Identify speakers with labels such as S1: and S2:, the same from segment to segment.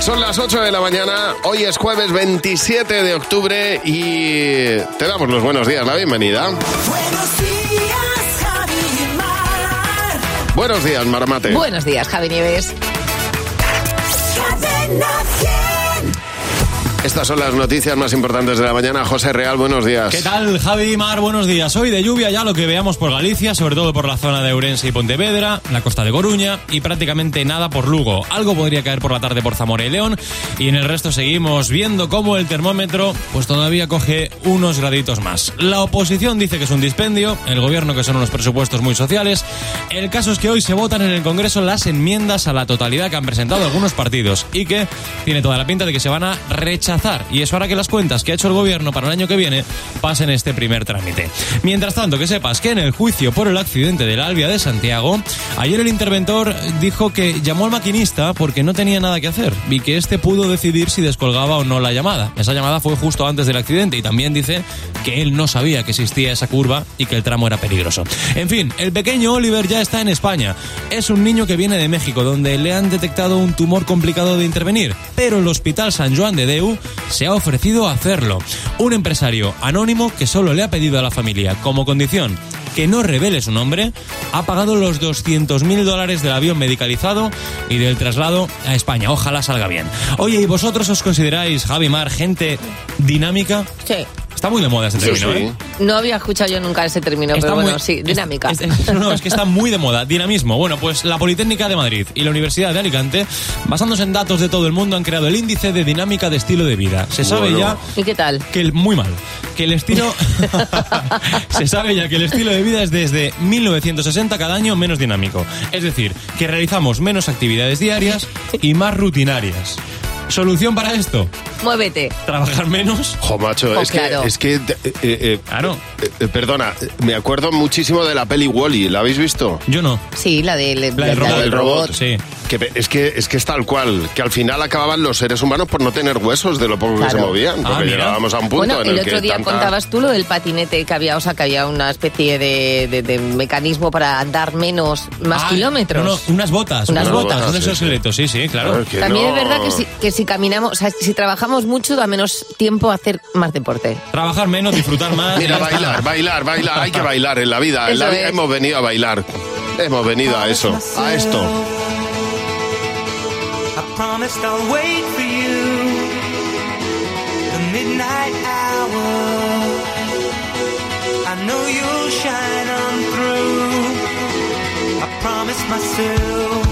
S1: Son las 8 de la mañana, hoy es jueves 27 de octubre y te damos los buenos días, la bienvenida.
S2: Buenos días, Javi y Mar.
S1: Buenos días, Maramate.
S3: Buenos días, Javi Nieves.
S2: Cadena 100.
S1: Estas son las noticias más importantes de la mañana. José Real, buenos días.
S4: ¿Qué tal, Javi Mar? Buenos días. Hoy de lluvia ya lo que veamos por Galicia, sobre todo por la zona de Ourense y Pontevedra, la costa de Coruña y prácticamente nada por Lugo. Algo podría caer por la tarde por Zamora y León y en el resto seguimos viendo cómo el termómetro pues todavía coge unos graditos más. La oposición dice que es un dispendio, el gobierno que son unos presupuestos muy sociales. El caso es que hoy se votan en el Congreso las enmiendas a la totalidad que han presentado algunos partidos y que tiene toda la pinta de que se van a rechazar y eso hará que las cuentas que ha hecho el gobierno para el año que viene pasen este primer trámite. Mientras tanto, que sepas que en el juicio por el accidente del Albia de Santiago, ayer el interventor dijo que llamó al maquinista porque no tenía nada que hacer y que este pudo decidir si descolgaba o no la llamada. Esa llamada fue justo antes del accidente y también dice que él no sabía que existía esa curva y que el tramo era peligroso. En fin, el pequeño Oliver ya está en España. Es un niño que viene de México, donde le han detectado un tumor complicado de intervenir, pero el Hospital San Joan de Deu se ha ofrecido a hacerlo. Un empresario anónimo que solo le ha pedido a la familia, como condición, que no revele su nombre, ha pagado los 200.000 dólares del avión medicalizado y del traslado a España. Ojalá salga bien. Oye, ¿y vosotros os consideráis, Javi Mar, gente dinámica?
S3: Sí.
S4: Está muy de moda ese término,
S1: sí.
S4: ¿eh?
S3: No había escuchado yo nunca ese término,
S4: Está
S3: pero bueno, sí, dinámica.
S4: es- es- no, es que está muy de moda. Dinamismo. Bueno, pues la Politécnica de Madrid y la Universidad de Alicante, basándose en datos de todo el mundo, han creado el índice de dinámica de estilo de vida. Se sabe
S1: Bueno.
S4: ya
S3: ¿Y qué tal?
S4: que el, muy mal que el estilo se sabe ya que el estilo de vida es desde 1960 cada año menos dinámico es decir que realizamos menos actividades diarias y más rutinarias solución para esto
S3: Muévete.
S4: trabajar menos
S1: Jo, macho,
S3: Oh,
S1: es que,
S3: claro.
S1: es que eh, eh, eh,
S4: claro
S1: eh, eh, perdona, me acuerdo muchísimo de la peli Wally, ¿la habéis visto?
S4: yo no
S3: Sí, la del,
S4: La del robot.
S1: del robot.
S4: sí
S1: Que es que es que es tal cual, que al final acababan los seres humanos por no tener huesos de lo poco que
S3: Claro.
S1: se movían, porque
S4: Ah,
S1: llegábamos a un punto
S3: Bueno,
S1: en
S3: el
S1: el,
S3: otro
S1: que
S3: día
S1: tanta-
S3: contabas tú lo del patinete que había, o sea, que había una especie de, de- de mecanismo para andar menos, más
S4: Ah,
S3: kilómetros.
S4: no, no, unas botas
S3: Unas
S4: unas
S3: botas,
S4: botas un
S1: sí,
S4: exoesqueleto sí sí claro
S1: Claro, que
S3: También
S1: no-
S3: es verdad que si, que si caminamos, o sea, si trabajamos mucho, da menos tiempo a hacer más deporte.
S4: trabajar menos disfrutar más
S1: Mira, bailar, bailar, bailar, hay que bailar en la vida, en la vida hemos venido a bailar, hemos venido a eso, a esto.
S5: I promised I'll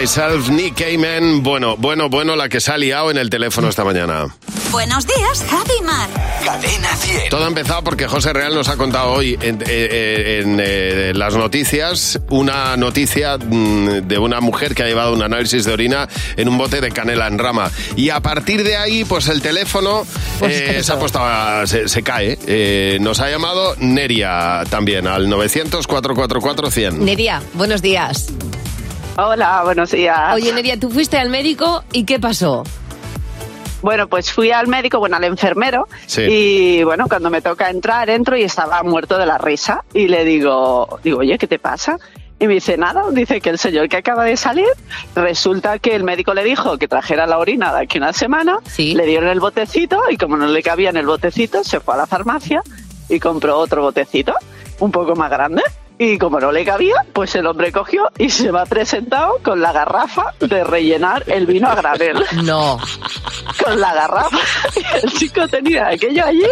S5: Myself,
S1: Nick Cayman. Bueno, bueno, bueno, la que se ha liado en el teléfono esta mañana.
S6: Buenos días, Javi Mar.
S7: Cadena 100.
S1: Todo ha empezado porque José Real nos ha contado hoy en, eh, en, eh, las noticias una noticia mm, de una mujer que ha llevado un análisis de orina en un bote de canela en rama. Y a partir de ahí, pues el teléfono
S3: Pues,
S1: eh,
S3: ¿qué
S1: se ha puesto a- se, se cae. Eh, nos ha llamado Neria también al 900-444-100.
S3: Neria, buenos días.
S8: Hola, buenos días.
S3: Oye, Neria, tú fuiste al médico y ¿qué pasó?
S8: Bueno, pues fui al médico, bueno, al enfermero,
S1: Sí.
S8: y bueno, cuando me toca entrar, entro y estaba muerto de la risa. Y le digo, digo, oye, ¿qué te pasa? Y me dice, nada, dice que el señor que acaba de salir, resulta que el médico le dijo que trajera la orina de aquí una semana,
S3: Sí.
S8: le dieron el botecito y como no le cabía en el botecito, se fue a la farmacia y compró otro botecito, un poco más grande. Y como no le cabía, pues el hombre cogió y se va presentado con la garrafa de rellenar el vino a granel
S3: No.
S8: con la garrafa. El chico tenía aquello allí,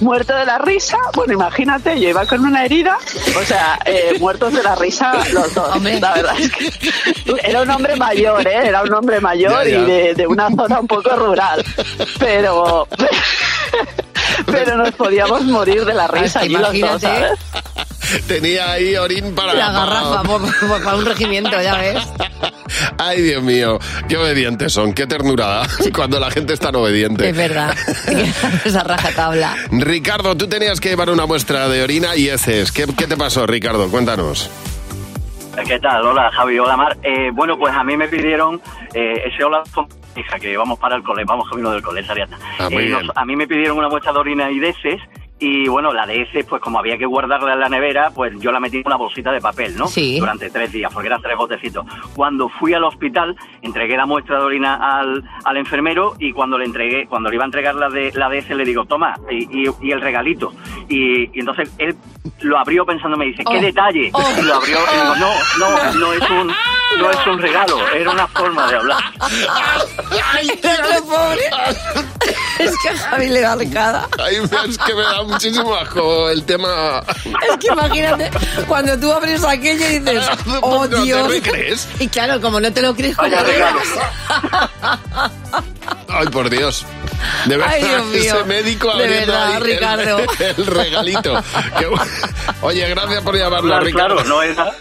S8: muerto de la risa. Bueno, imagínate, yo iba con una herida, o sea, eh, muertos de la risa los dos.
S3: Hombre.
S8: La verdad es que era un hombre mayor, ¿eh? Era un hombre mayor
S1: Ya, ya.
S8: y de, de una zona un poco rural. Pero. Pero nos podíamos morir de la risa
S3: Es que
S8: allí los dos,
S3: imagínate.
S8: ¿sabes?
S1: Tenía ahí orín para...
S3: La garrafa para un regimiento, ya ves.
S1: Ay, Dios mío, qué obedientes son, qué ternura cuando la gente es tan obediente.
S3: Es verdad. Esa rajatabla.
S1: Ricardo, tú tenías que llevar una muestra de orina y heces. ¿Qué, qué te pasó, Ricardo? Cuéntanos.
S9: ¿Qué tal? Hola Javi, hola Mar. Eh, bueno, pues a mí me pidieron eh, ese hola hija, que vamos para el cole, vamos camino del cole, esa Ariadna.
S1: Ah,
S9: Eh, a mí me pidieron una muestra de orina y de heces, y bueno, la de heces, pues como había que guardarla en la nevera, pues yo la metí en una bolsita de papel, ¿no?
S3: Sí.
S9: Durante tres días, porque eran tres botecitos. Cuando fui al hospital, entregué la muestra de orina al, al enfermero y cuando le entregué, cuando le iba a entregar la de, la de heces, le digo, toma, y, y- y el regalito. Y, y entonces él lo abrió pensando, me dice, qué
S3: Oh.
S9: detalle.
S3: Oh.
S9: Y lo abrió y digo, no, no, no es un, no es un regalo, era una forma de hablar.
S3: Pobre. Es que Javi le da arcada.
S1: Ay, es que me da muchísimo asco el tema.
S3: Es que imagínate, cuando tú abres aquello y dices, oh
S1: ¿No te
S3: Dios.
S1: lo crees?
S3: Y claro, como no te lo crees, ¿cómo
S9: Vaya
S3: le
S9: regalo.
S3: das?
S1: Ay, por Dios. De verdad,
S3: Ay, Dios mío.
S1: ese médico
S3: De verdad,
S1: ahí
S3: Ricardo.
S1: El, regalito. Oye, gracias por llamarnos,
S9: Claro,
S1: Ricardo.
S9: claro, no era.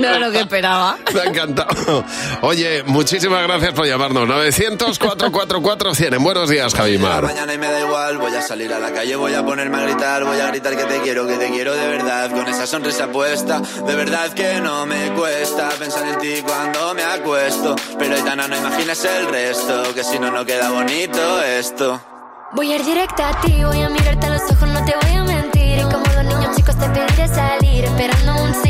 S3: No era lo que esperaba.
S1: Me ha encantado. Oye, muchísimas gracias por llamarnos. 900-444-100. En buenos días, Javimar.
S10: Mañana y me da igual, voy a salir a la calle, voy a ponerme a gritar, voy a gritar que te quiero, que te quiero de verdad, con esa sonrisa puesta, de verdad que no me cuesta pensar en ti cuando me acuesto, pero Aitana no imagines el resto, que si no, no queda bonito esto.
S11: Voy a ir directa a ti, voy a mirarte a los ojos, no te voy a mentir. Y como los niños chicos te pediré salir, esperando un sí,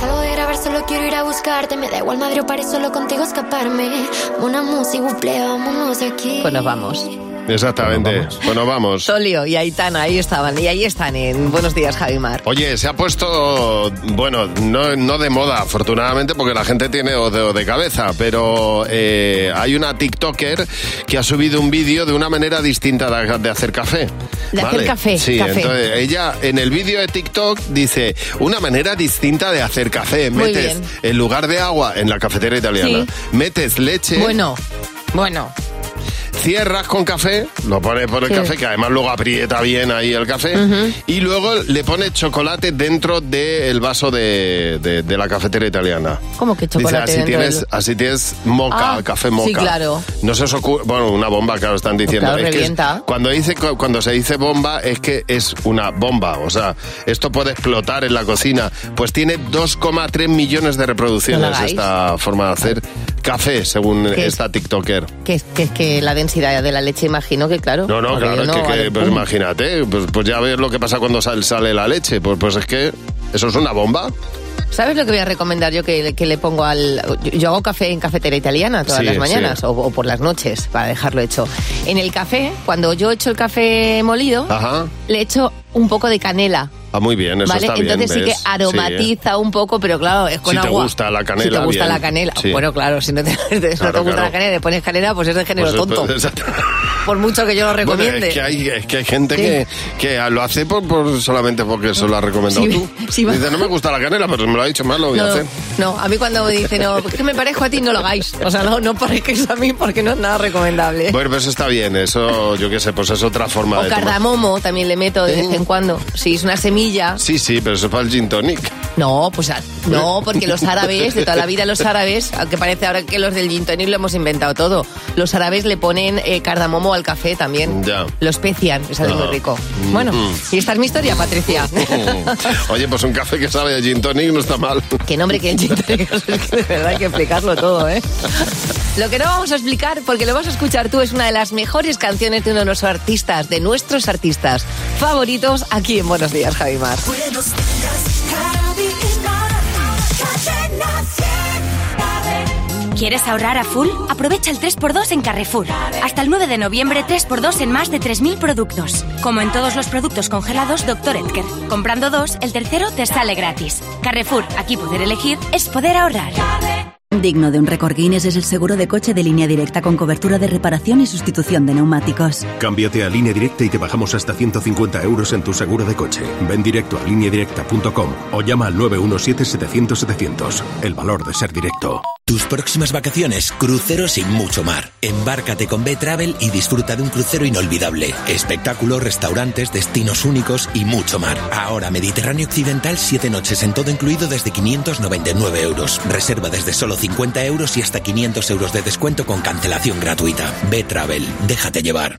S11: Salgo de grabar, solo quiero ir a buscarte. Me da igual Madrid o París, solo contigo escaparme. Una música, buple, vámonos aquí.
S3: Pues nos vamos.
S1: Exactamente. Bueno, vamos.
S3: Solio y Aitana, ahí estaban. Y ahí están en Buenos Días, Javimar.
S1: Oye, se ha puesto, bueno, no, no de moda, afortunadamente, porque la gente tiene odio de cabeza, pero eh, hay una TikToker que ha subido un vídeo de una manera distinta de, de hacer café.
S3: De hacer café,
S1: Sí,
S3: café.
S1: entonces ella en el vídeo de TikTok dice una manera distinta de hacer café.
S3: Muy
S1: Metes,
S3: bien.
S1: en lugar de agua, en la cafetera italiana,
S3: Sí.
S1: metes leche.
S3: Bueno, bueno.
S1: Cierras con café, lo pones por el
S3: Sí.
S1: café, que además luego aprieta bien ahí el café, y luego le pones chocolate dentro del vaso de, de- de la cafetera italiana.
S3: ¿Cómo que
S1: Dice,
S3: chocolate
S1: así
S3: dentro
S1: tienes,
S3: del-
S1: así tienes moca,
S3: Ah,
S1: café moca.
S3: sí, claro.
S1: No se os ocurre, bueno, una bomba, claro, están diciendo.
S3: claro,
S1: Es que es- cuando, dice, cuando se dice bomba es que es una bomba, o sea, esto puede explotar en la cocina. Pues tiene 2,3 millones de
S3: No
S1: reproducciones
S3: hagáis.
S1: esta forma de hacer café, según esta TikToker.
S3: Que es que, que la densidad de la leche, imagino que claro.
S1: No, no, claro, es que, que, pues imagínate, pues, pues ya ves lo que pasa cuando sal- sale la leche. Pues, pues es que eso es una bomba.
S3: ¿Sabes lo que voy a recomendar yo que, que le pongo al... Yo, yo hago café en cafetera italiana todas
S1: Sí,
S3: las mañanas
S1: sí.
S3: o, o por las noches para dejarlo hecho. En el café, cuando yo echo el café molido,
S1: Ajá.
S3: le echo un poco de canela.
S1: Ah, muy bien, eso
S3: ¿Vale?
S1: está bien.
S3: Entonces sí que
S1: ¿ves?
S3: aromatiza un poco, pero claro, es con
S1: Si te
S3: agua.
S1: gusta la canela,
S3: Si te gusta
S1: bien.
S3: la canela.
S1: Sí.
S3: Bueno, claro, si no te, si no te
S1: Claro,
S3: gusta
S1: claro.
S3: la canela y le pones canela, pues es de género
S1: Pues,
S3: tonto.
S1: pues, exacto.
S3: por mucho que yo lo
S1: Bueno,
S3: recomiende.
S1: es que hay, es que hay gente
S3: Sí.
S1: que, que lo hace por, por- solamente porque eso lo has recomendado
S3: Sí,
S1: tú.
S3: sí.
S1: Dice, no me gusta la canela, pero me lo ha dicho mal, lo voy a
S3: No,
S1: hacer.
S3: no, a mí cuando me dicen, no, que me parezco a ti, no lo hagáis. O sea, no, no parezcáis a mí porque no es nada recomendable.
S1: Bueno, pues está bien, eso yo qué sé, pues es otra forma
S3: o
S1: de tomar.
S3: cardamomo también le meto de vez en cuando. Si es una semilla.
S1: Sí, sí, pero eso es para el gin tonic.
S3: No, pues ah, no, porque los árabes, de toda la vida los árabes, aunque parece ahora que los del gin tonic lo hemos inventado todo, los árabes le ponen eh, cardamomo al café también.
S1: Ya.
S3: Lo especian, y sale muy
S1: Ajá.
S3: rico. Bueno,
S1: Mm.
S3: y esta es mi historia, Patricia.
S1: Oye, pues un café que sabe de gin tonic no está mal.
S3: Que nombre que el gin tonic, es que de verdad hay que explicarlo todo, ¿eh? Lo que no vamos a explicar, porque lo vas a escuchar tú, es una de las mejores canciones de uno de nuestros artistas, de nuestros artistas favoritos aquí en Buenos Días, Javimar.
S12: Buenos días, Javi Mar. Cadena 100.
S7: ¿Quieres ahorrar a full? Aprovecha el 3x2 en Carrefour. Hasta el 9 de noviembre, 3x2 en más de 3.000 productos. Como en todos los productos congelados Dr. Edgar. Comprando dos, el tercero te sale gratis. Carrefour, aquí poder elegir es poder ahorrar.
S13: Digno de un récord Guinness es el seguro de coche de línea directa con cobertura de reparación y sustitución de neumáticos.
S14: Cámbiate a línea directa y te bajamos hasta 150 euros en tu seguro de coche. Ven directo a lineadirecta.com o llama al 917-700-700. El valor de ser directo.
S15: Tus próximas vacaciones, cruceros y mucho mar. Embárcate con B-Travel y disfruta de un crucero inolvidable. Espectáculos, restaurantes, destinos únicos y mucho mar. Ahora Mediterráneo Occidental, 7 noches en todo incluido desde 599 euros. Reserva desde solo 50 euros y hasta 500 euros de descuento con cancelación gratuita. B-Travel, déjate llevar.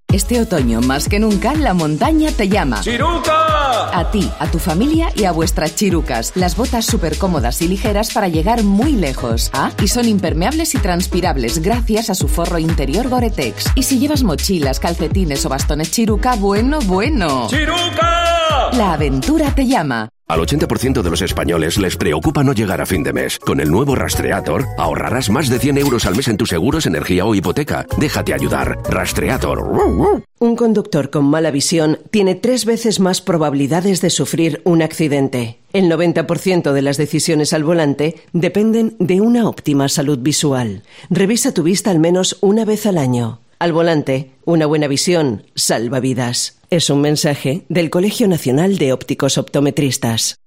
S16: Este otoño, más que nunca, la montaña te llama.
S12: ¡Chiruca!
S16: A ti, a tu familia y a vuestras chirucas. Las botas súper cómodas y ligeras para llegar muy lejos. Ah, y son impermeables y transpirables gracias a su forro interior Gore-Tex. Y si llevas mochilas, calcetines o bastones chiruca, bueno, bueno.
S12: ¡Chiruca!
S16: La aventura te llama.
S14: Al 80% de los españoles les preocupa no llegar a fin de mes. Con el nuevo Rastreator ahorrarás más de 100 euros al mes en tus seguros, energía o hipoteca. Déjate ayudar. Rastreator.
S17: Un conductor con mala visión tiene tres veces más probabilidades de sufrir un accidente. El 90% de las decisiones al volante dependen de una óptima salud visual. Revisa tu vista al menos una vez al año. Al volante, una buena visión salva vidas. Es un mensaje del Colegio Nacional de Ópticos Optometristas.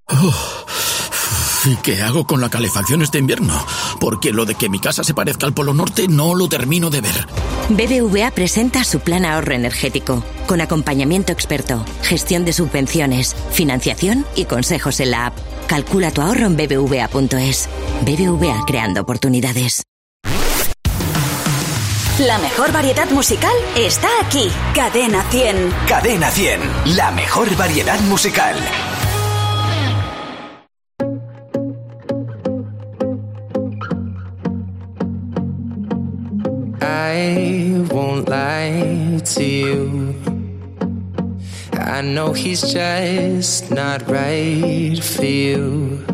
S18: ¿Y qué hago con la calefacción este invierno? Porque lo de que mi casa se parezca al Polo Norte no lo termino de ver.
S19: BBVA presenta su plan ahorro energético, con acompañamiento experto, gestión de subvenciones, financiación y consejos en la app. Calcula tu ahorro en bbva.es. BBVA creando oportunidades.
S6: La mejor variedad musical está aquí. Cadena 100.
S20: Cadena 100, la mejor variedad musical.
S21: I won't lie to you. I know he's just not right for you.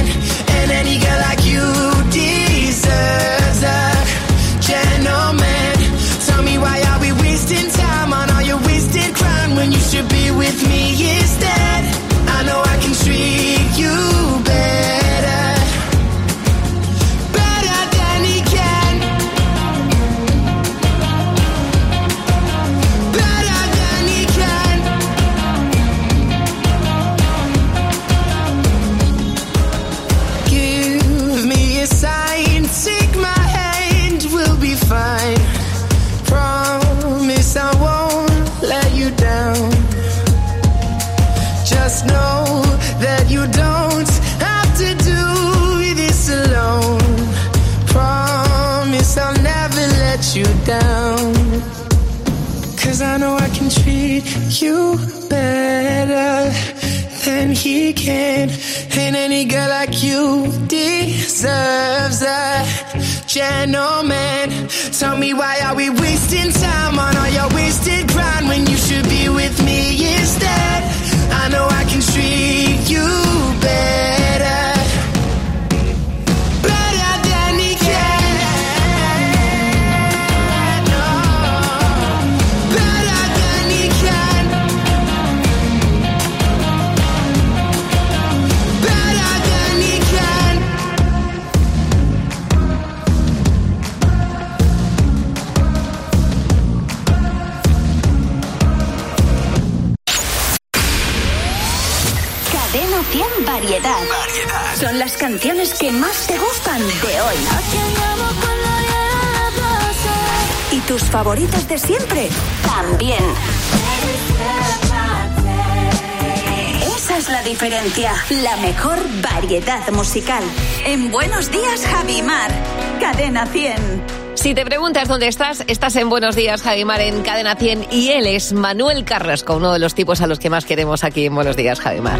S21: deserves a gentleman. Tell me why are we
S6: 100 Variedad. Son las canciones que más te gustan de hoy. Y tus favoritas de siempre también. Esa es la diferencia. La mejor variedad musical. En Buenos Días, Javimar. Cadena 100.
S3: Si te preguntas dónde estás, estás en Buenos Días, Javimar, en Cadena 100. Y él es Manuel Carrasco, uno de los tipos a los que más queremos aquí en Buenos Días, Javimar.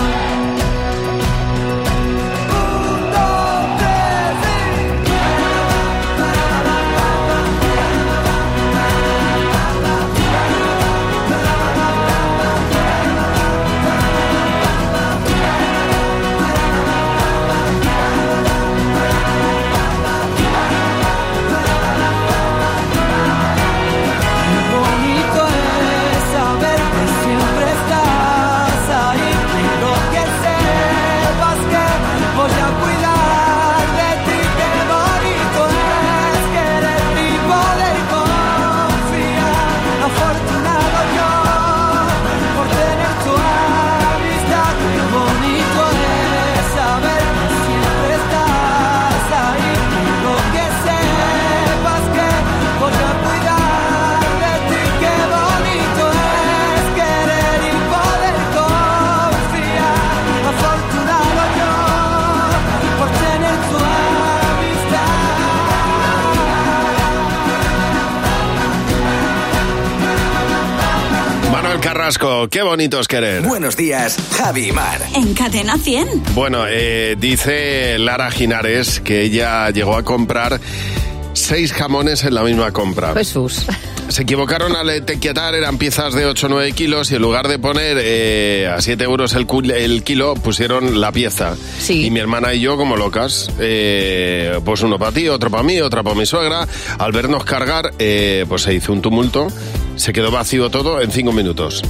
S1: Carrasco, qué bonito es querer.
S20: Buenos días, Javi y Mar.
S6: En Cadena 100.
S1: Bueno, eh, dice Lara Ginares que ella llegó a comprar seis jamones en la misma compra.
S3: Jesús.
S1: Se equivocaron al etiquetar, eran piezas de 8 o 9 kilos y en lugar de poner eh, a 7 euros el, kilo, pusieron la pieza.
S3: Sí.
S1: Y mi hermana y yo, como locas, eh, pues uno para ti, otro para mí, otro para mi suegra. Al vernos cargar, eh, pues se hizo un tumulto, se quedó vacío todo en 5 minutos.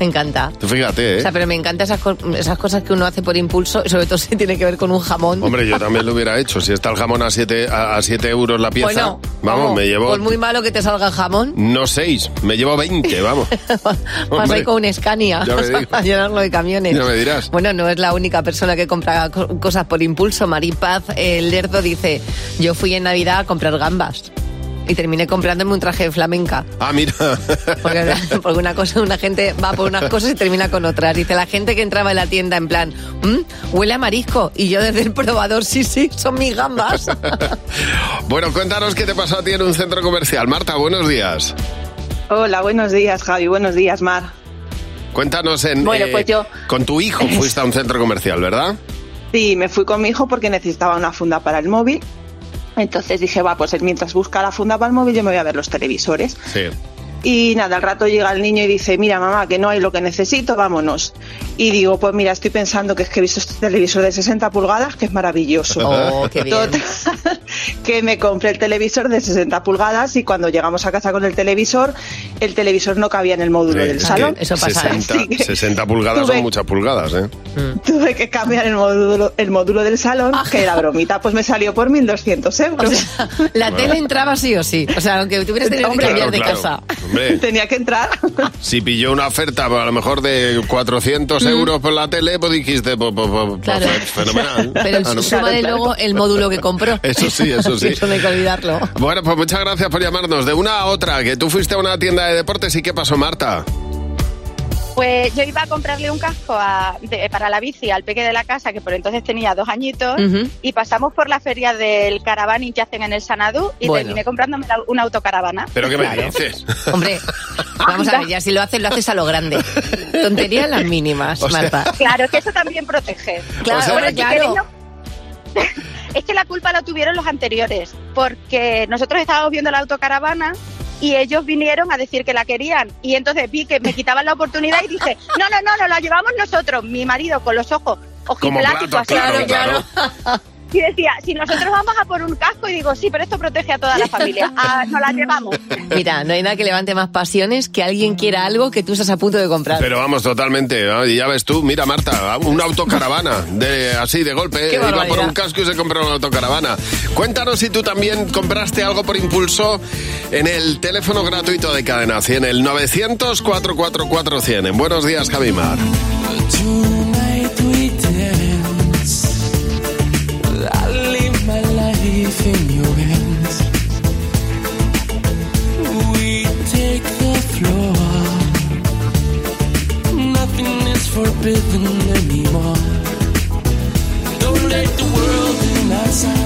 S3: Me encanta.
S1: Tú fíjate, ¿eh?
S3: O sea, pero me encantan esas, co- esas cosas que uno hace por impulso, sobre todo si tiene que ver con un jamón.
S1: Hombre, yo también lo hubiera hecho. Si está el jamón a 7 a, a siete euros la pieza,
S3: Bueno,
S1: vamos, me llevo...
S3: Por muy malo que te salga el jamón,
S1: No 6, me llevo 20, vamos.
S3: vas ahí con un Scania a llenarlo de camiones.
S1: Ya me dirás.
S3: Bueno, no es la única persona que compra co- cosas por impulso. Maripaz, el lerdo, dice, yo fui en Navidad a comprar gambas. Y terminé comprándome un traje de flamenca.
S1: Ah, mira.
S3: Porque, porque una cosa, una gente va por unas cosas y termina con otras. Dice la gente que entraba en la tienda en plan, "Mm, huele a marisco. Y yo desde el probador, sí, sí, son mis gambas.
S1: Bueno, cuéntanos qué te pasó a ti en un centro comercial. Marta, buenos días.
S8: Hola, buenos días, Javi. Buenos días, Mar.
S1: Cuéntanos en...
S8: Bueno, pues yo-
S1: Con tu hijo fuiste a un centro comercial, ¿verdad?
S8: Sí, me fui con mi hijo porque necesitaba una funda para el móvil. Entonces dije, va, pues mientras busca la funda para el móvil, yo me voy a ver los televisores.
S1: Sí.
S8: Y nada, al rato llega el niño y dice, mira mamá, que no hay lo que necesito, vámonos. Y digo, pues mira, estoy pensando que es que he visto este televisor de 60 pulgadas, que es maravilloso.
S3: Oh, qué bien.
S8: Total, que me compré el televisor de 60 pulgadas y cuando llegamos a casa con el televisor, el televisor no cabía en el módulo
S1: Sí,
S8: del salón.
S1: que 60, 60 pulgadas
S8: tuve-
S1: son muchas pulgadas, ¿eh?
S8: Tuve que cambiar el módulo, el módulo del salón, que era bromita, pues me salió por 1.200 euros.
S3: La tele entraba sí o sí. O sea, aunque tuvieras tenido que cambiar de
S1: claro,
S3: casa.
S1: Hombre,
S8: Tenía que entrar.
S1: si pilló una oferta pues, a lo mejor de 400 euros por la tele, pues dijiste, pues, pues, pues,
S3: Mm. Claro.
S1: pues, fenomenal.
S3: Pero
S1: Ah, no.
S3: súmale luego el módulo que compró.
S1: Eso sí, eso sí.
S3: Eso no hay que olvidarlo.
S1: Bueno, pues muchas gracias por llamarnos. De una a otra, que tú fuiste a una tienda de deportes y ¿qué pasó, Marta?
S22: Pues yo iba a comprarle un casco a- de- para la bici al peque de la casa, que por entonces tenía dos añitos, y pasamos por la feria del caravaning que hacen en el Sanadú y
S3: Bueno.
S22: terminé comprándome la- una autocaravana.
S1: ¿Pero qué me dices?
S3: Hombre, vamos a ver, ya si lo haces, lo haces a lo grande. Tonterías las mínimas,
S1: O sea-
S3: Marta.
S22: Claro, que eso también protege.
S3: Claro,
S1: O sea-
S22: Bueno,
S3: hombre,
S22: si
S3: claro.
S22: queréis, no- es que la culpa la tuvieron los anteriores, porque nosotros estábamos viendo la autocaravana y ellos vinieron a decir que la querían y entonces vi que me quitaban la oportunidad y dije, no, no, no, no la llevamos nosotros, mi marido con los ojos así.
S1: claro, claro.
S22: Y decía, si nosotros vamos a por un casco y digo, sí, pero esto protege a toda la familia, ah, nos la llevamos.
S3: Mira, no hay nada que levante más pasiones que alguien quiera algo que tú estás a punto de comprar.
S1: Pero vamos, totalmente. ¿no? Y ya ves tú, mira, Marta, una autocaravana, de, así de golpe.
S3: Qué
S1: Iba por un casco y se compró una autocaravana. Cuéntanos si tú también compraste algo por impulso en el teléfono gratuito de Cadena 100, el 900-444-100. En Buenos días, Javimar.
S12: In your hands. We take the floor. Nothing is forbidden anymore. Don't let the world in outside.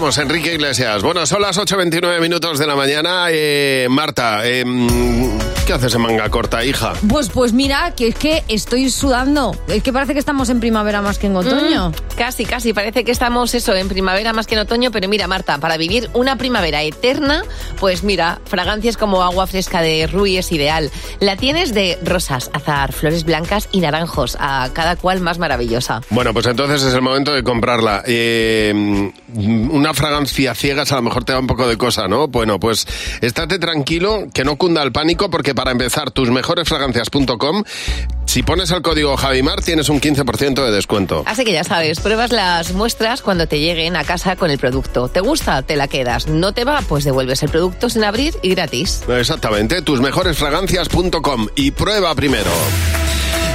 S1: Bailamos, Enrique Iglesias. Bueno, son las 8.29 minutos de la mañana. Eh, Marta, eh, ¿qué haces en manga corta, hija?
S23: Pues, pues mira, que es que estoy sudando. Es que parece que estamos en primavera más que en otoño.
S3: Mm, casi, casi. Parece que estamos eso en primavera más que en otoño, pero mira, Marta, para vivir una primavera eterna, pues mira, fragancias como agua fresca de Rui es ideal. La tienes de rosas, azar, flores blancas y naranjos, a cada cual más maravillosa.
S1: Bueno, pues entonces es el momento de comprarla. Eh, una fragancia ciegas a lo mejor te da un poco de cosa, ¿no? Bueno, pues estate tranquilo, que no cunda el pánico, porque para empezar, tusmejoresfragancias.com, si pones el código Javimar tienes un 15% de descuento.
S3: Así que ya sabes, pruebas las muestras cuando te lleguen a casa con el producto. ¿Te gusta? Te la quedas. ¿No te va? Pues devuelves el producto sin abrir y gratis.
S1: Exactamente, tusmejoresfragancias.com y prueba primero.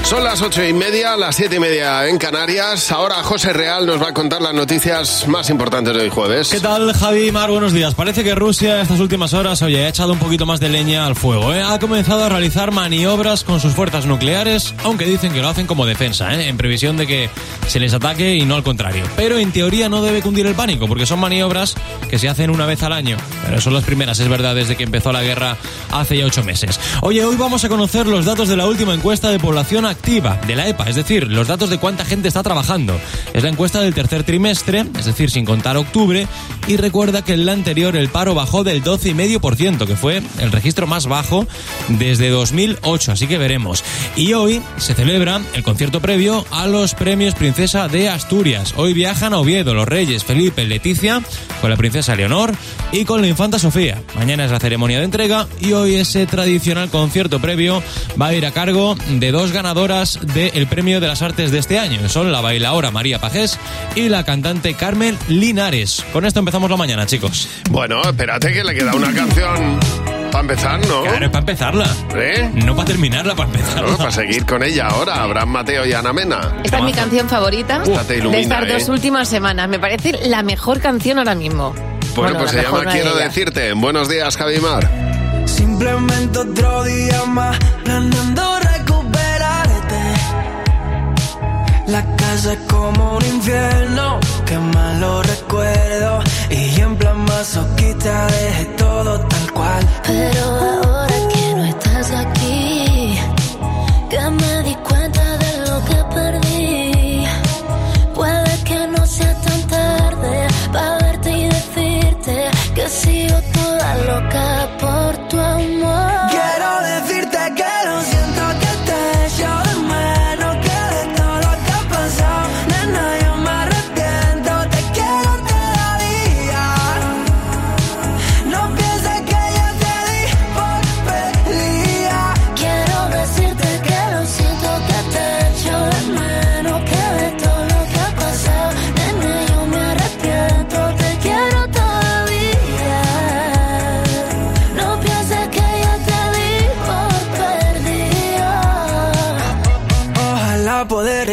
S1: Son las ocho y media, las siete y media en Canarias. Ahora José Real nos va a contar las noticias más importantes de hoy jueves.
S4: ¿Qué tal, Javi Mar? Buenos días. Parece que Rusia estas últimas horas, oye, ha echado un poquito más de leña al fuego. ¿eh? Ha comenzado a realizar maniobras con sus fuerzas nucleares, aunque dicen que lo hacen como defensa, ¿eh? en previsión de que se les ataque y no al contrario. Pero en teoría no debe cundir el pánico, porque son maniobras que se hacen una vez al año. Pero son las primeras, es verdad, desde que empezó la guerra hace ya ocho meses. Oye, hoy vamos a conocer los datos de la última encuesta de población activa de la EPA, es decir, los datos de cuánta gente está trabajando. Es la encuesta del tercer trimestre, es decir, sin contar octubre, y recuerda que en la anterior el paro bajó del 12,5%, que fue el registro más bajo desde 2008, así que veremos. Y hoy se celebra el concierto previo a los premios Princesa de Asturias. Hoy viajan a Oviedo los reyes Felipe y Leticia con la princesa Leonor y con la infanta Sofía. Mañana es la ceremonia de entrega y hoy ese tradicional concierto previo va a ir a cargo de dos ganadoras del Premio de las Artes de este año. Son la bailaora María Pajés y la cantante Carmen Linares. Con esto empezamos la mañana, chicos.
S1: Bueno, espérate que le queda una canción para empezar, ¿no?
S4: Claro, para empezarla.
S1: ¿Eh?
S4: No para terminarla, para empezarla.
S1: No, para seguir con ella ahora. Abraham Mateo y Ana Mena.
S3: Esta es mi canción favorita
S1: Esta te
S3: de
S1: ilumina,
S3: estas
S1: ¿eh?
S3: dos últimas semanas. Me parece la mejor canción ahora mismo.
S1: Bueno, pues se llama
S3: de
S1: Quiero
S3: ella.
S1: decirte. Buenos días, Javimar.
S12: Simplemente otro día más planeando La casa es como un infierno, que malo recuerdo. Y en plan masoquista dejé todo tal cual.
S11: Pero ahora que no estás aquí,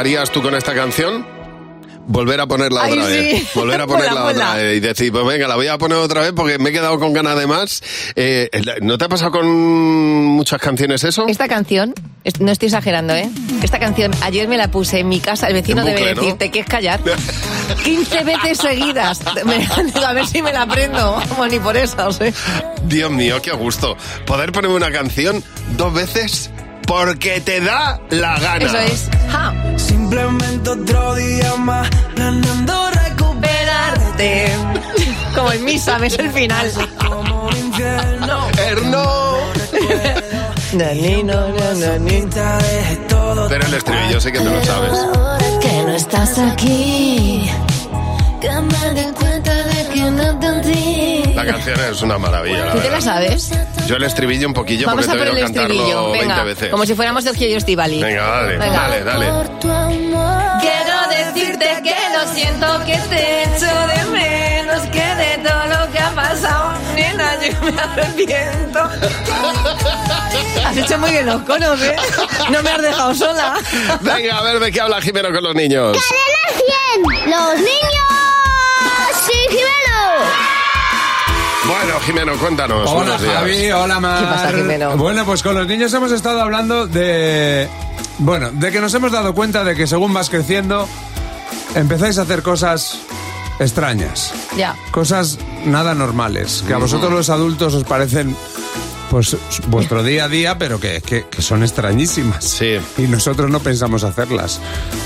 S1: harías tú con esta canción? volver a ponerla
S3: Ay,
S1: otra
S3: sí.
S1: vez. Volver a
S3: Ponla,
S1: ponerla otra
S3: ponla.
S1: vez. Y decir, pues venga, la voy a poner otra vez porque me he quedado con ganas de más. Eh, ¿No te ha pasado con muchas canciones eso?
S3: Esta canción, no estoy exagerando, ¿eh? Esta canción, ayer me la puse en mi casa, el vecino
S1: bucle,
S3: debe
S1: ¿no?
S3: decirte que es callar. 15 veces seguidas. A ver si me la aprendo. Vamos, ni por eso, ¿sí?
S1: Dios mío, qué gusto. Poder ponerme una canción dos veces porque te da la gana.
S3: Eso es. Ja.
S12: Simplemente otro día más planeando recuperarte.
S3: Como en misa, ves el final.
S12: Como un infierno.
S1: Erno.
S3: Nani, no, no, nani.
S1: Pero el estribillo sí que te lo sabes.
S11: Que no estás aquí. Que me di cuenta de que no entendí.
S1: La canción es una maravilla. la
S3: ¿Tú te la sabes?
S1: Yo el estribillo un poquillo
S3: Vamos a
S1: porque
S3: por
S1: te a cantarlo
S3: estribillo.
S1: 20
S3: Venga,
S1: veces.
S3: como si fuéramos Sergio y Estivali.
S1: Venga, dale,
S3: Venga.
S1: dale, dale.
S11: Tu amor.
S3: Quiero decirte que lo siento, que te echo de menos, que de todo lo que ha pasado, nena, yo me arrepiento. Has hecho muy bien los conos, ¿eh? No me has dejado sola.
S1: Venga, a ver de qué habla Jimeno con los niños.
S11: ¡Cadena 100! ¡Los niños!
S1: Bueno, Jimeno, cuéntanos.
S24: Hola
S1: buenos días.
S24: Javi, hola Mar.
S3: ¿Qué pasa, Jimeno?
S24: Bueno, pues con los niños hemos estado hablando de... Bueno, de que nos hemos dado cuenta de que según vas creciendo, empezáis a hacer cosas extrañas.
S3: Ya.
S24: Cosas nada normales, que a vosotros los adultos os parecen pues vuestro día a día, pero que, que- que son extrañísimas.
S1: Sí.
S24: Y nosotros no pensamos hacerlas.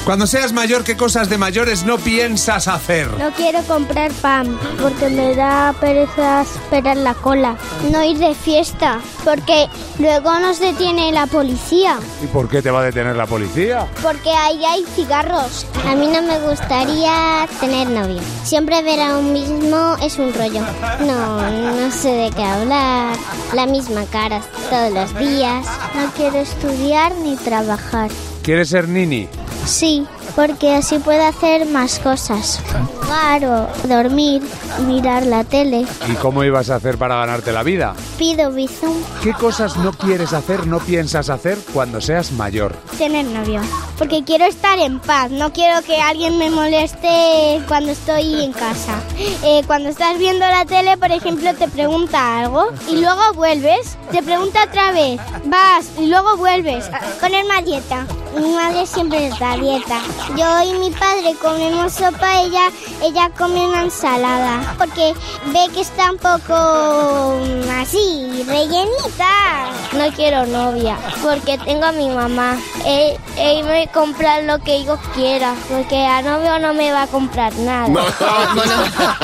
S24: Cuando seas mayor, ¿qué cosas de mayores no piensas hacer?
S11: No quiero comprar pan porque me da pereza esperar la cola. No ir de fiesta porque luego nos detiene la policía.
S24: ¿Y por qué te va a detener la policía?
S11: Porque ahí hay cigarros. A mí no me gustaría tener novio. Siempre ver a un mismo es un rollo. No, no sé de qué hablar. La misma cara todos los días. No quiero estudiar ni trabajar.
S24: ¿Quieres ser nini?
S11: Sí, porque así puedo hacer más cosas. Jugar o dormir, mirar la tele.
S24: ¿Y cómo ibas a hacer para ganarte la vida?
S11: Pido bizum,
S24: ¿Qué cosas no quieres hacer, no piensas hacer cuando seas mayor?
S11: tener novio. Porque quiero estar en paz, no quiero que alguien me moleste cuando estoy en casa. Eh, cuando estás viendo la tele, por ejemplo, te pregunta algo y luego vuelves, te pregunta otra vez, vas y luego vuelves. Poner más dieta. Mi madre siempre está dieta. Yo y mi padre comemos sopa, ella, ella come una ensalada. Porque ve que está un poco mm, así, rellenita. No quiero novia, porque tengo a mi mamá. Él, él me compra lo que yo quiera, porque a novio no me va a comprar nada.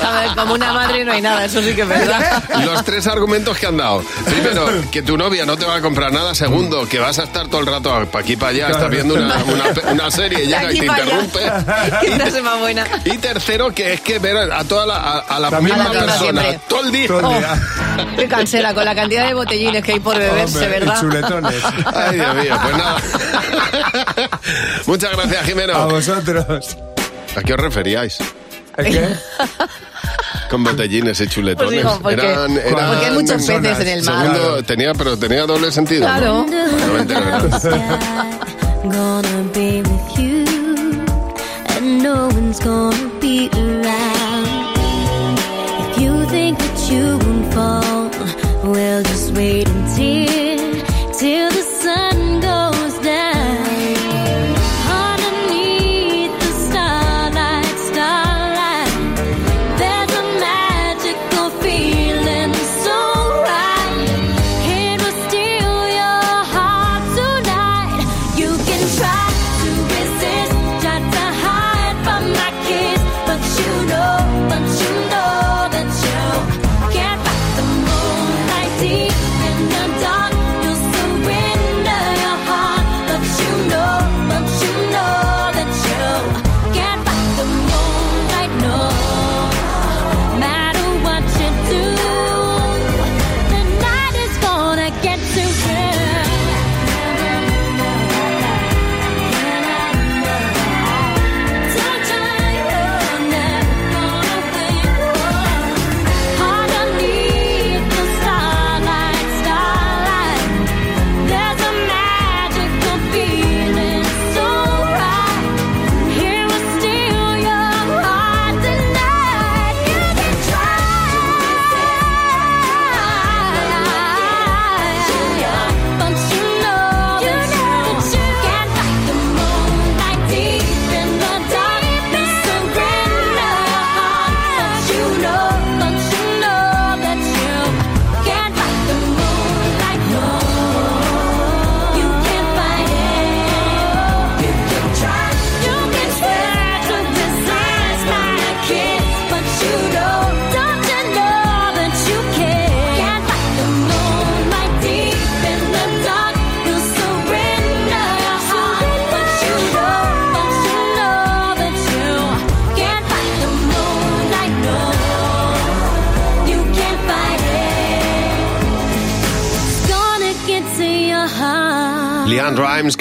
S3: A ver, como una madre no hay nada, eso sí que es verdad.
S1: Los tres argumentos que han dado. Primero, que tu novia no te va a comprar nada. Segundo, que vas a estar todo el rato para aquí para allá, estás viendo una, una- una serie y
S3: De
S1: llega y
S3: aquí
S1: te interrumpe.
S3: Qué frase más buena.
S1: Y tercero, que es que ver a toda la, a, a la
S24: La
S1: misma
S3: misma
S1: persona
S3: siempre.
S1: todo el día.
S24: Todo el día.
S3: Qué cansera con la cantidad de botellines que hay por beberse,
S24: Hombre, y
S3: ¿verdad?
S24: chuletones.
S1: Ay, Dios mío, pues nada. Muchas gracias,
S24: A
S1: Jimeno.
S24: vosotros.
S1: ¿A qué os referíais?
S24: ¿Es que?
S1: Con botellines y chuletones.
S3: Pues digo, porque- porque hay muchos peces en el mar.
S1: Segundo, tenía, pero tenía doble sentido.
S3: Claro.
S1: ¿no? No
S11: one's gonna be around. If you think that you won't fall, well, just wait until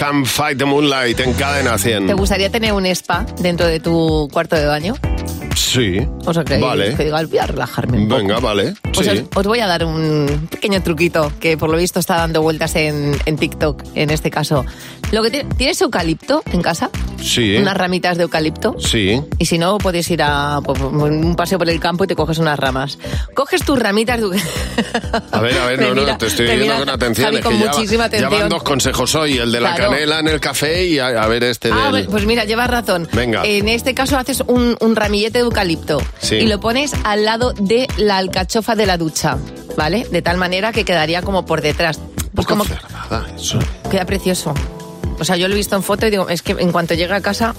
S11: Can Fight the Moonlight
S1: en cadena 100.
S3: ¿Te gustaría tener un spa dentro de tu cuarto de baño?
S1: Sí.
S3: O sea, que,
S1: Vale.
S3: que diga, voy a relajarme un poco.
S1: Venga, vale.
S3: Pues
S1: sí.
S3: os, os voy a dar un pequeño truquito que por lo visto está dando vueltas en, en TikTok en este caso. Lo que tiene- ¿Tienes eucalipto en casa?
S1: Sí.
S3: Unas ramitas de eucalipto.
S1: Sí.
S3: Y si no, puedes ir a pues, un paseo por el campo y te coges unas ramas. Coges tus ramitas de eucalipto.
S1: A ver, a ver, no, no, te estoy viendo con atención.
S3: Javi
S1: es ya
S3: muchísima
S1: ya, van
S3: atención.
S1: dos consejos hoy, el de la
S3: Claro.
S1: canela en el café y a, a ver este
S3: Ah,
S1: del...
S3: pues mira, llevas razón.
S1: Venga.
S3: En este caso haces un, un ramillete de eucalipto
S1: Sí.
S3: y lo pones al lado de la alcachofa de la ducha, ¿vale? De tal manera que quedaría como por detrás. Pues como queda precioso. O sea, yo lo he visto en foto y digo, es que en cuanto llega a casa,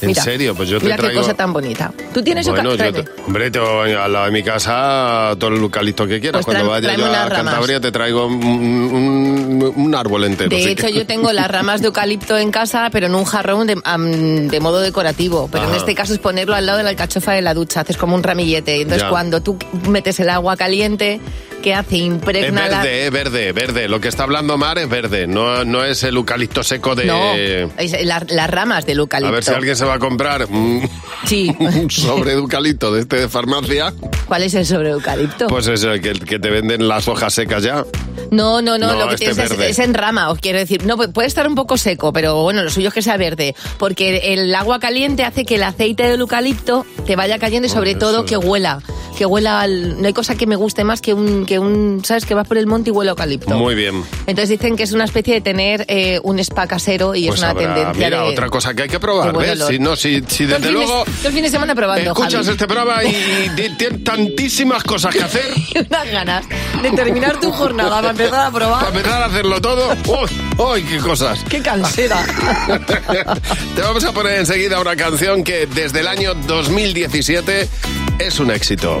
S1: ¿En
S3: mira,
S1: serio? Pues yo te
S3: mira
S1: traigo-
S3: qué cosa tan bonita. ¿Tú tienes
S1: Bueno, yo
S3: tráeme.
S1: te- hombre, tengo al lado de mi casa todo el eucalipto que quieras.
S3: Pues
S1: Cuando vaya yo a. Cantabria te traigo un, un- un árbol entero.
S3: De hecho, yo tengo las ramas de eucalipto en casa, pero en un jarrón de, am, de modo decorativo. Pero en este caso es ponerlo al lado de la alcachofa de la ducha. Haces como un ramillete. Entonces,
S1: Ya.
S3: cuando tú metes el agua caliente, ¿qué hace?
S1: Es
S3: Impregna la...
S1: verde, es verde, verde. Lo que está hablando Mar es verde, no, no es el eucalipto seco de...
S3: No, es la- las ramas del
S1: A
S3: eucalipto.
S1: ver si alguien se va a comprar un,
S3: Sí.
S1: un sobre de eucalipto de este de farmacia.
S3: ¿Cuál es el sobre eucalipto?
S1: Pues es el que, que te venden las hojas secas ya.
S3: No, no, no,
S1: No,
S3: lo que
S1: este
S3: tienes es, es en rama, os quiero decir. No, pu- puede estar un poco seco, pero bueno, lo suyo es que sea verde. Porque el agua caliente hace que el aceite del eucalipto te vaya cayendo y sobre todo que huela. Que huela al... No hay cosa que me guste más que un, que un... ¿Sabes? Que vas por el monte y huele a eucalipto.
S1: Muy bien.
S3: Entonces dicen que es una especie de tener eh, un spa casero y
S1: Pues
S3: es una
S1: habrá-
S3: tendencia
S1: mira,
S3: de...
S1: otra cosa que hay que probar, ¿ves? Si, no, si, si desde
S3: fin de-
S1: luego
S3: el fin de semana probando,
S1: escuchas
S3: Javi.
S1: este programa y ti- tienes tantísimas cosas que hacer
S3: unas ganas de terminar tu jornada para empezar a probar.
S1: para empezar a hacerlo todo. ¡Uy! ¡Uy, qué cosas!
S3: ¡Qué cansera!
S1: Te vamos a poner enseguida una canción que desde el año 2017 es un éxito.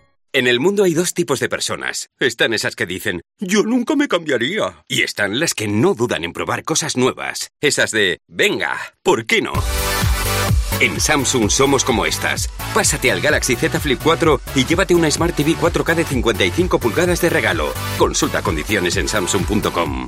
S25: En el mundo hay dos tipos de personas. Están esas que dicen, yo nunca me cambiaría. Y están las que no dudan en probar cosas nuevas. Esas de, venga, ¿por qué no? En Samsung somos como estas. Pásate al Galaxy Z Flip 4 y llévate una Smart TV 4K de 55 pulgadas de regalo. Consulta condiciones en samsung.com.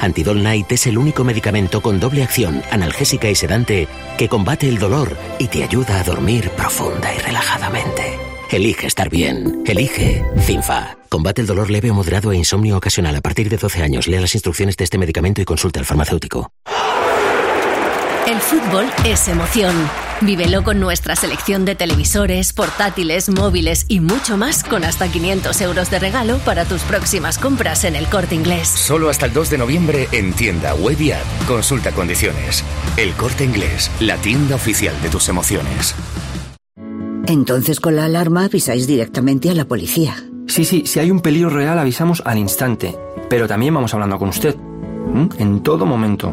S26: Antidol Night es el único medicamento con doble acción, analgésica y sedante, que combate el dolor y te ayuda a dormir profunda y relajadamente. Elige estar bien. Elige Cinfa. Combate el dolor leve o moderado e insomnio ocasional a partir de 12 años. Lea las instrucciones de este medicamento y consulte al farmacéutico.
S27: El fútbol es emoción. Vívelo con nuestra selección de televisores, portátiles, móviles y mucho más con hasta 500 euros de regalo para tus próximas compras en el corte inglés.
S28: Solo hasta el 2 de noviembre en tienda web y app. Consulta condiciones. El corte inglés, la tienda oficial de tus emociones.
S29: Entonces con la alarma avisáis directamente a la policía.
S30: Sí, sí, si hay un peligro real avisamos al instante, pero también vamos hablando con usted, ¿m? en todo momento.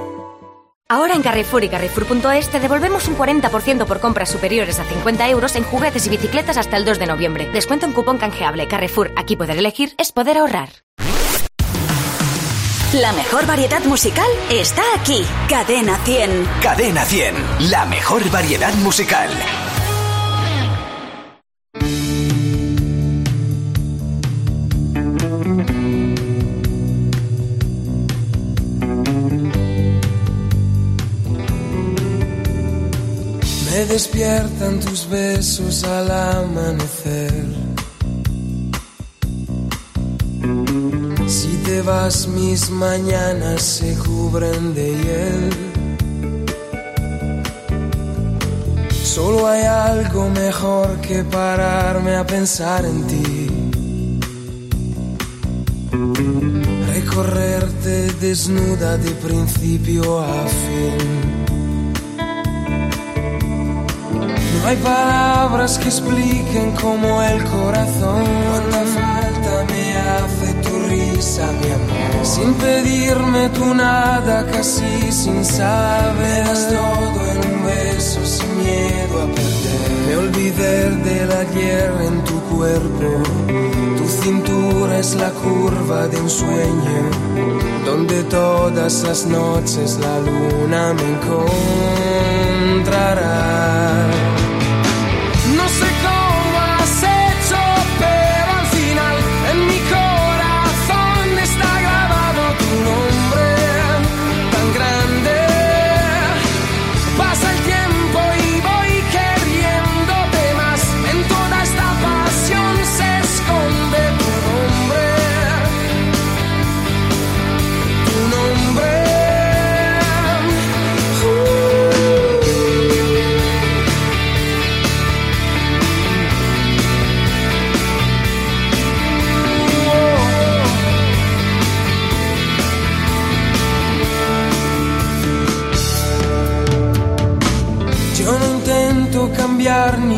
S7: Ahora en Carrefour y Carrefour.es te devolvemos un 40% por compras superiores a 50 euros en juguetes y bicicletas hasta el 2 de noviembre. Descuento en cupón canjeable. Carrefour, aquí poder elegir es poder ahorrar.
S6: La mejor variedad musical está aquí. Cadena 100.
S20: Cadena 100, la mejor variedad musical.
S12: Despiertan tus besos al amanecer. Si te vas mis mañanas se cubren de hiel. Solo hay algo mejor que pararme a pensar en ti. Recorrerte desnuda de principio a fin. No hay palabras que expliquen como el corazón. Cuánta falta me hace tu risa, mi amor. Sin pedirme tú nada, casi sin saber. Das todo en un beso, sin miedo a perder. Me olvidé del ayer en tu cuerpo. Tu cintura es la curva de un sueño. Donde todas las noches la luna me encontrará.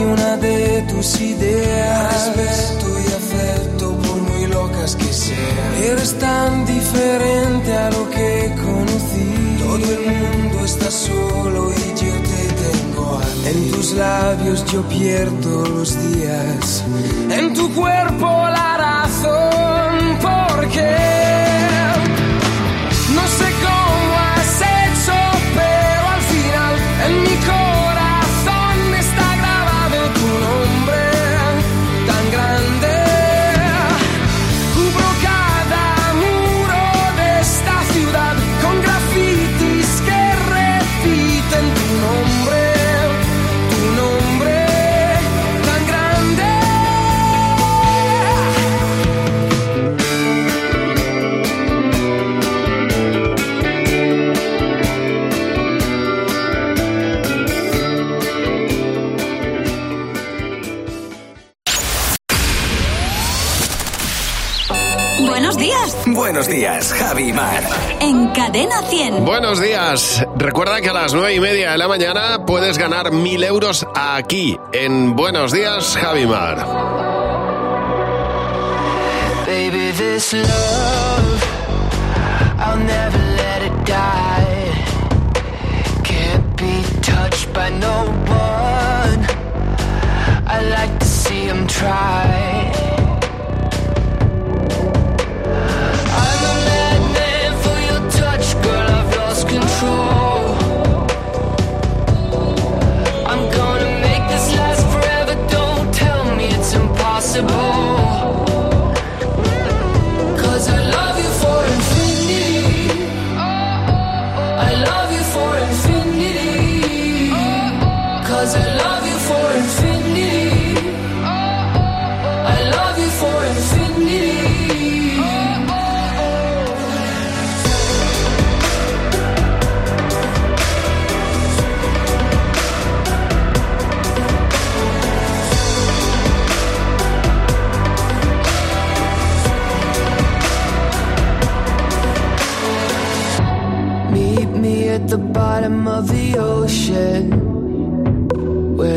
S12: Ni una de tus ideas. Respeto y acepto por muy locas que sean. Eres tan diferente a lo que conocí. Todo el mundo está solo y yo te tengo a ti. En tus labios yo pierdo los días. En tu cuerpo la razón. Porque no sé
S6: Buenos días,
S20: Javi y Mar.
S6: En Cadena 100.
S1: Buenos días. Recuerda que a las nueve y media de la mañana puedes ganar mil euros aquí en Buenos días, Javimar.
S12: Baby, this love, I'll never let it die. Can't be touched by no one. I like to see him try. Impossible.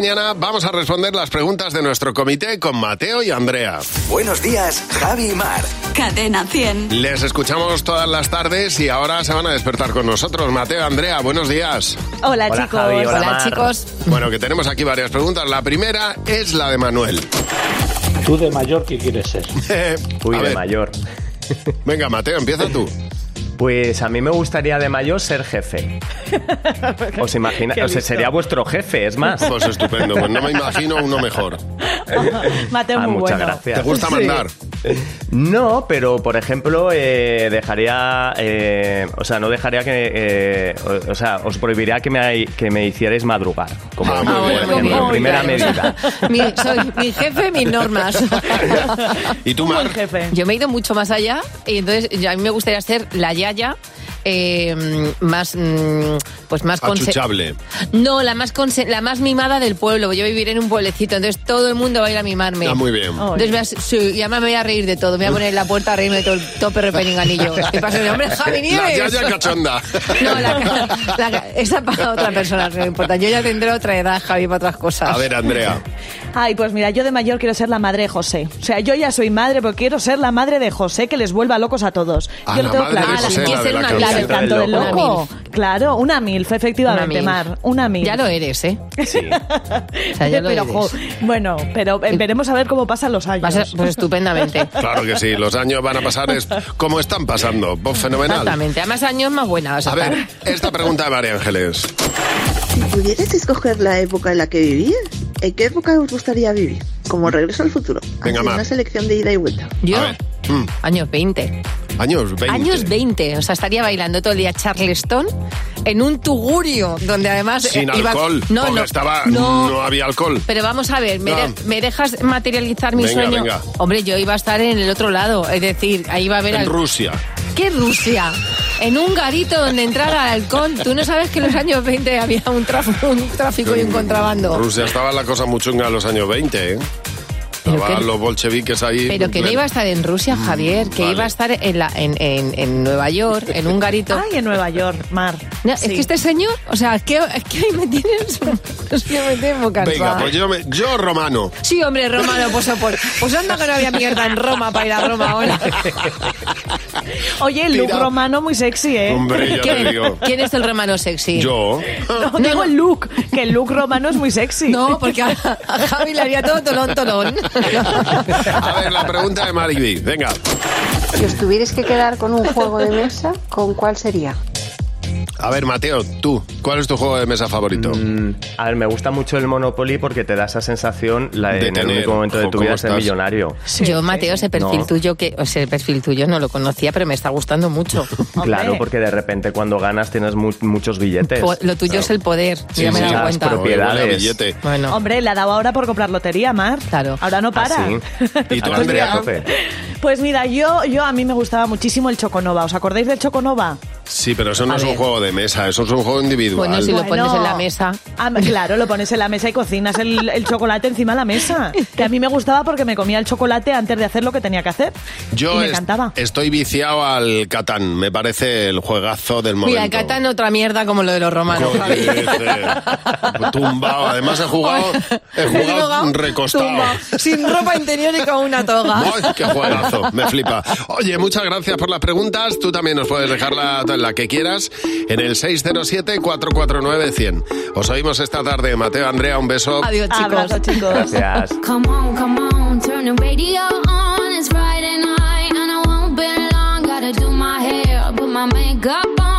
S1: Mañana vamos a responder las preguntas de nuestro comité con Mateo y Andrea.
S20: Buenos días, Javi y Mar.
S6: Cadena 100.
S1: Les escuchamos todas las tardes y ahora se van a despertar con nosotros. Mateo, Andrea, buenos días.
S31: Hola, Hola, chicos. Javi, hola, chicos.
S1: Bueno, que tenemos aquí varias preguntas. La primera es la de Manuel.
S32: ¿Tú de mayor qué quieres ser?
S33: Uy,
S1: A
S33: de
S1: ver.
S33: mayor.
S1: Venga, Mateo, empieza tú.
S33: Pues a mí me gustaría de mayor ser jefe. ¿Os imagináis? O sea, sería vuestro jefe, es más.
S1: Pues estupendo, pues no me imagino uno mejor.
S31: Mateo
S33: Ah,
S31: muy
S33: muchas
S31: bueno.
S33: gracias.
S1: ¿Te gusta
S33: Sí.
S1: mandar?
S33: No, pero por ejemplo, eh, dejaría. eh, o sea, no dejaría que. eh, o, o sea, os prohibiría que me, que me hicierais madrugar. Como
S1: Ah, muy bien, bien.
S33: en primera medida.
S3: Mi, soy mi jefe, mis normas.
S1: ¿Y tú, Mar?
S3: Yo me he ido mucho más allá y entonces yo- a mí me gustaría ser la eh, más mm, pues más
S1: Achuchable.
S3: no la más la más mimada del pueblo yo vivir en un pueblecito entonces todo el mundo va a ir a mimarme
S1: Ah, muy bien.
S3: entonces voy a- sí, y además me voy a reír de todo me voy a poner en la puerta a reírme de todo el tope repeninganillo y paso de hombre Javi
S1: La
S3: Nieves
S1: yaya cachonda.
S3: no, la, la- esa para otra persona, no importa. Yo ya tendré otra edad, Javi, para otras cosas.
S1: A ver, Andrea.
S31: Ay, pues mira, yo de mayor quiero ser la madre de José. O sea, yo ya soy madre, pero quiero ser la madre de José que les vuelva locos a todos.
S1: Ah,
S31: yo
S1: la
S31: lo tengo claro.
S1: La de la
S31: Claro, el
S1: canción.
S31: canto del
S3: Una
S31: loco. Claro, una milf, efectivamente,
S3: Una milf.
S31: Mar. Una milf.
S3: Ya lo eres, ¿eh?
S33: Sí.
S3: O sea, ya lo
S31: pero,
S3: eres.
S31: jo, bueno, pero eh, veremos a ver cómo pasan los años.
S3: A- pues estupendamente.
S1: Claro que sí, los años van a pasar es como están pasando. Pues fenomenal.
S3: Exactamente. Además, años más buena vas a
S1: A ver, esta pregunta de María Ángeles.
S34: Si pudieras escoger la época en la que vivías, ¿en qué época os gustaría vivir? Como regreso al futuro.
S1: Venga, Mar.
S34: Una selección de ida y vuelta.
S3: Yo,
S1: Mm,
S3: años 20.
S1: años 20.
S3: Años 20. O sea, estaría bailando todo el día Charleston en un tugurio donde además.
S1: Sin
S3: eh, iba-
S1: alcohol.
S3: No,
S1: porque
S3: no.
S1: estaba,
S3: no.
S1: no había alcohol.
S3: Pero vamos a ver, ¿me, de- me dejas materializar mi
S1: Venga,
S3: sueño?
S1: venga.
S3: Hombre, yo iba a estar en el otro lado, es decir, ahí iba a haber
S1: En
S3: al-
S1: Rusia.
S3: ¿Qué Rusia? En un garito donde entrara alcohol. Tú no sabes que en los años 20 había un, un tráfico y un contrabando.
S1: Rusia estaba la cosa muy chunga en los años 20, ¿eh? Los bolcheviques ahí.
S3: Pero que no iba a estar en Rusia, Javier, que
S1: vale.
S3: iba a estar en, la, en, en, en Nueva York, en un garito.
S31: Ay, en Nueva York, Mar.
S3: No, Es que este señor, o sea, es que, es que hoy me tienes, es que me tengo cansada.
S1: Venga, pues yo, me- yo romano.
S3: Sí, hombre, romano, pues, pues, pues anda que no había mierda en Roma para ir a Roma ahora.
S31: Oye, el look
S1: Tira.
S31: romano muy sexy, ¿eh?
S1: Hombre, ya te
S3: ¿Quién,
S1: digo.
S3: quién es el romano sexy?
S1: Yo.
S31: No, digo el look, que el look romano es muy sexy.
S3: No, porque a, a Javi le haría todo tolón, tolón.
S1: A ver, la pregunta de Mariby. Venga.
S35: Si os tuvierais que quedar con un juego de mesa, ¿con cuál sería?
S1: A ver, Mateo, tú, ¿cuál es tu juego de mesa favorito?
S33: Mm, a ver, me gusta mucho el Monopoly porque te da esa sensación la,
S1: De
S33: en
S1: tener,
S33: el único momento de tu
S1: ¿cómo
S33: vida ser millonario.
S3: Yo, Mateo, ese perfil
S33: No.
S3: tuyo, que, o sea, el perfil tuyo no lo conocía, pero me está gustando mucho.
S33: Claro, porque de repente cuando ganas tienes mu- muchos billetes.
S3: Po- Lo tuyo es el poder,
S33: Sí,
S3: ya me he
S33: sí,
S3: dado cuenta.
S33: propiedades.
S3: Bueno.
S31: Hombre, le ha dado ahora por comprar lotería, Mar.
S3: Claro.
S31: Ahora no para.
S33: Ah, sí.
S1: ¿Y tú,
S33: estoy
S1: Andrea?
S31: Pues mira, yo, yo a mí me gustaba muchísimo el Choconova. ¿Os acordáis del Choconova?
S1: Sí, pero eso no
S31: A
S1: es un
S31: ver.
S1: juego de mesa, eso es un juego individual.
S3: Bueno, si lo pones en la mesa.
S31: Ah, claro, lo pones en la mesa y cocinas el, el chocolate encima de la mesa. Que a mí me gustaba porque me comía el chocolate antes de hacer lo que tenía que hacer.
S1: Yo
S31: y me
S1: es-
S31: encantaba.
S1: estoy viciado al Catán, me parece el juegazo del momento.
S3: Mira, el Catán otra mierda como lo de los romanos, Javi.
S1: Tumbado, además he jugado, he jugado recostado.
S3: Tumba, sin ropa interior y con una toga.
S1: ¡Ay, qué juegazo! Me flipa. Oye, muchas gracias por las preguntas. Tú también nos puedes dejar la, la que quieras en el 607-449-100. Os oímos esta tarde. Mateo, Andrea, un beso.
S3: Adiós, chicos.
S31: Abrazo, chicos.
S33: Gracias.
S11: Come on, come on, turn the radio on. It's Friday night and I won't be long. Gotta do my hair, put my makeup on.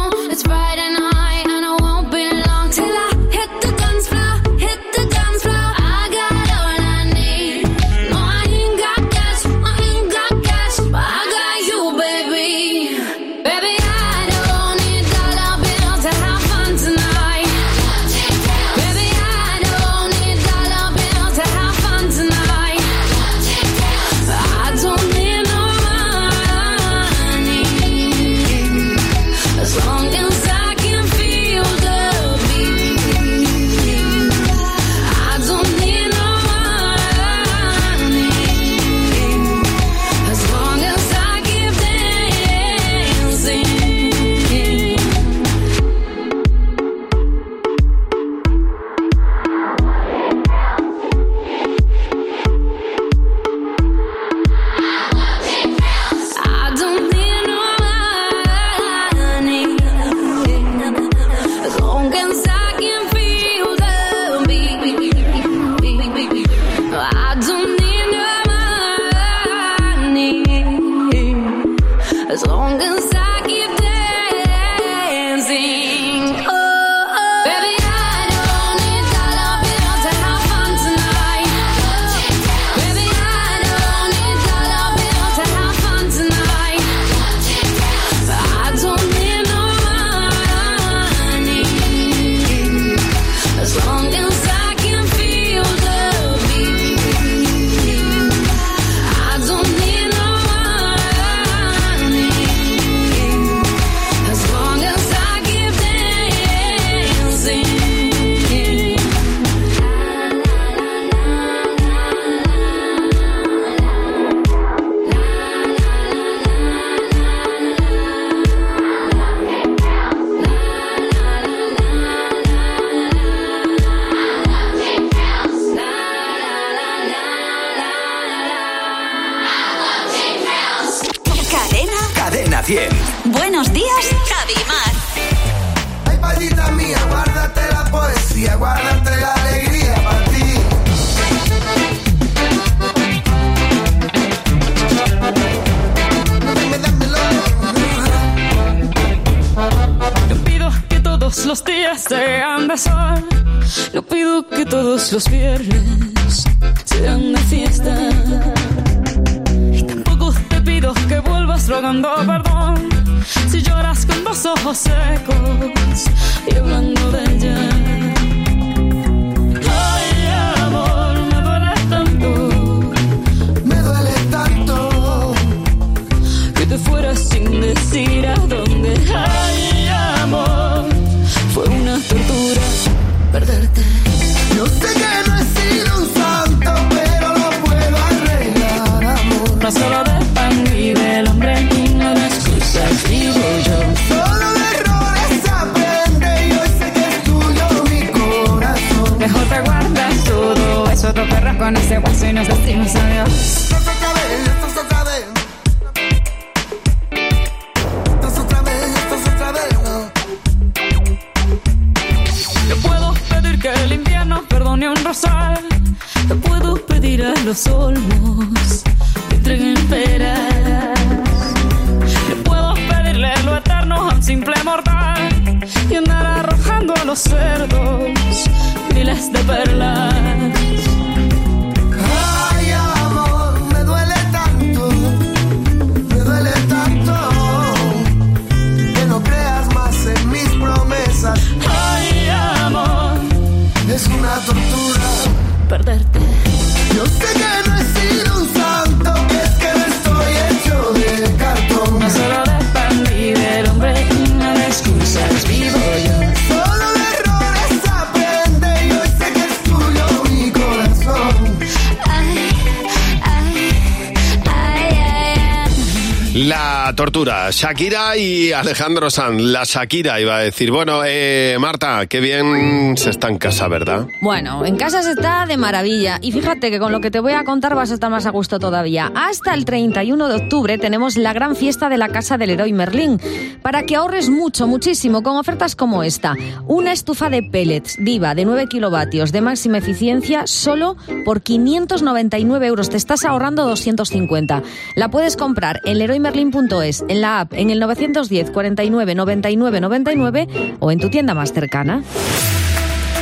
S1: Shakira y Alejandro Sanz. La Shakira iba a decir. Bueno, eh, Marta, qué bien se está en casa, ¿verdad?
S23: Bueno, en casa se está de maravilla. Y fíjate que con lo que te voy a contar vas a estar más a gusto todavía. Hasta el 31 de octubre tenemos la gran fiesta de la Casa del Héroe Merlín. Para que ahorres mucho, muchísimo, con ofertas como esta. Una estufa de pellets Diva de 9 kilovatios de máxima eficiencia solo por 599 euros. Te estás ahorrando 250. La puedes comprar en leroymerlin.es, en la app, en el 910 49 99 99 o en tu tienda más cercana.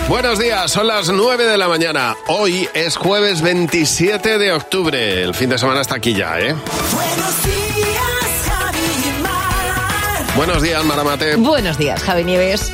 S1: Buenos días, son las 9 de la mañana. Hoy es jueves 27 de octubre. El fin de semana está aquí ya, ¿eh?
S36: Buenos días, Javi y Mar.
S1: Buenos días, Maramate.
S23: Buenos días, Javi Nieves.